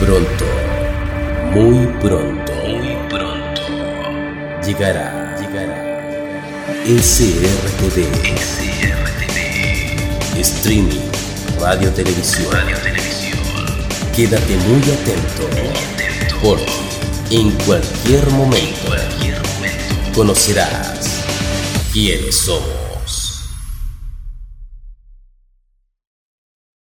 Pronto, muy pronto, muy pronto, llegará, llegará. SRTV, SRTV, streaming, radio televisión, radio televisión. Quédate muy atento, porque en cualquier momento, en cualquier momento. conocerás quiénes somos.